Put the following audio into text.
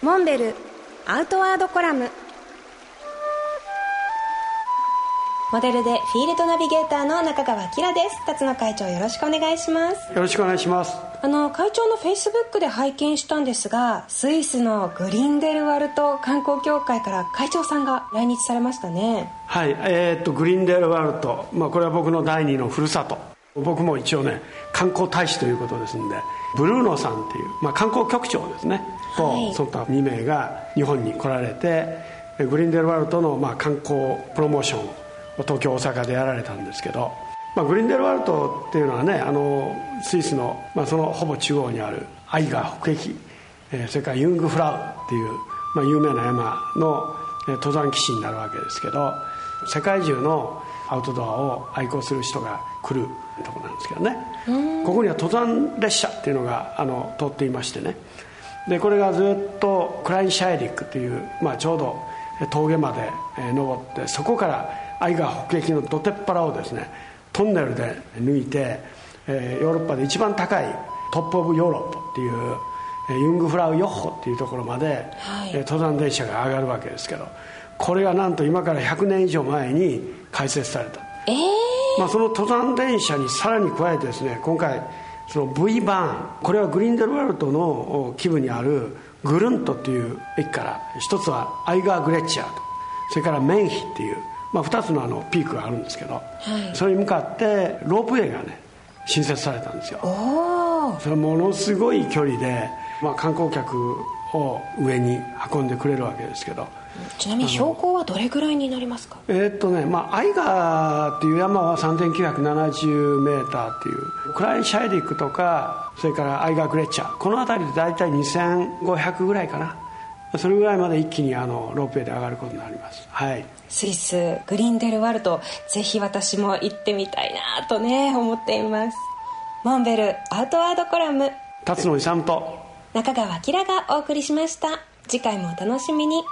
モンベルアウトワードコラム。モデルでフィールドナビゲーターの中川明です。辰野会長よろしくお願いします。よろしくお願いします。あの会長のフェイスブックで拝見したんですがスイスのグリンデルワルト観光協会から会長さんが来日されましたね。はいえー、っとグリンデルワルト、まあ、これは僕の第二のふるさと僕も一応ね観光大使ということですんでブルーノさんっていう、まあ、観光局長ですね。と、はい、そった2名が日本に来られてグリンデルワルトのまあ観光プロモーション東京大阪でやられたんですけど、まあ、グリンデルワルトっていうのはねあのスイスの、まあ、そのほぼ中央にあるアイガー北壁、えー、それからユングフラウっていう、まあ、有名な山の、えー、登山基地になるわけですけど世界中のアウトドアを愛好する人が来るとこなんですけどね。ここには登山列車っていうのがあの通っていましてね。でこれがずっとクラインシャイリックっていう、まあ、ちょうど峠まで登ってそこから愛川北壁のどてっぱらをですねトンネルで抜いて、えー、ヨーロッパで一番高いトップ・オブ・ヨーロッパっていうユングフラウヨッホっていうところまで、はい、登山電車が上がるわけですけどこれがなんと今から100年以上前に開設された、えー、まあ、その登山電車にさらに加えてですね今回その V バーンこれはグリーンデルワルトの基部にあるグルントっていう駅から一つはアイガーグレッチャーとそれからメンヒっていうまあ、2つのあのピークがあるんですけど、はい、それに向かってロープウェイがね新設されたんですよ。それものすごい距離で、まあ、観光客を上に運んでくれるわけですけど。ちなみに標高はどれぐらいになりますか？えー、っとね、まあ、アイガーっていう山は3970メーターっていうクラインシャイリックとかそれからアイガーグレッチャー。この辺りで大体2500ぐらいかな。それぐらいまで一気にあのロープウェイで上がることになります。はい。スイスグリーンデルワルトぜひ私も行ってみたいなとね思っています。モンベルアウトワードコラム。辰野勇と中川明がお送りしました。次回もお楽しみに。